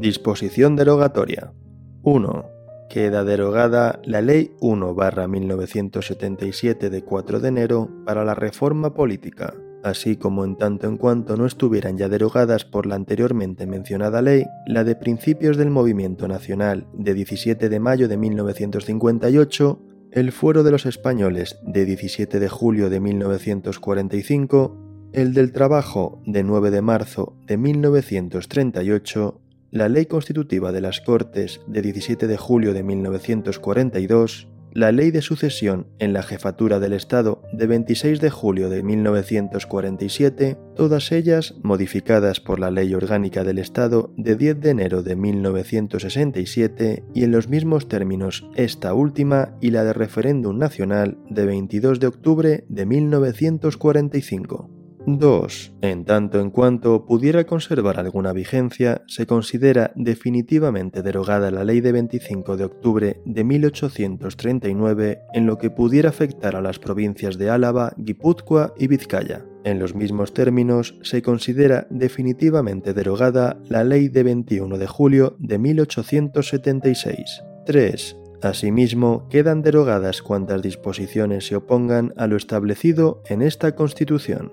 Disposición derogatoria. 1. Queda derogada la Ley 1-1977 de 4 de enero para la reforma política, así como en tanto en cuanto no estuvieran ya derogadas por la anteriormente mencionada ley, la de principios del Movimiento Nacional de 17 de mayo de 1958, el Fuero de los Españoles de 17 de julio de 1945, el del Trabajo de 9 de marzo de 1938, la Ley Constitutiva de las Cortes de 17 de julio de 1942, la Ley de Sucesión en la Jefatura del Estado de 26 de julio de 1947, todas ellas modificadas por la Ley Orgánica del Estado de 10 de enero de 1967 y en los mismos términos esta última y la de Referéndum Nacional de 22 de octubre de 1945. 2. En tanto en cuanto pudiera conservar alguna vigencia, se considera definitivamente derogada la Ley de 25 de octubre de 1839 en lo que pudiera afectar a las provincias de Álava, Guipúzcoa y Vizcaya. En los mismos términos, se considera definitivamente derogada la Ley de 21 de julio de 1876. 3. Asimismo, quedan derogadas cuantas disposiciones se opongan a lo establecido en esta Constitución.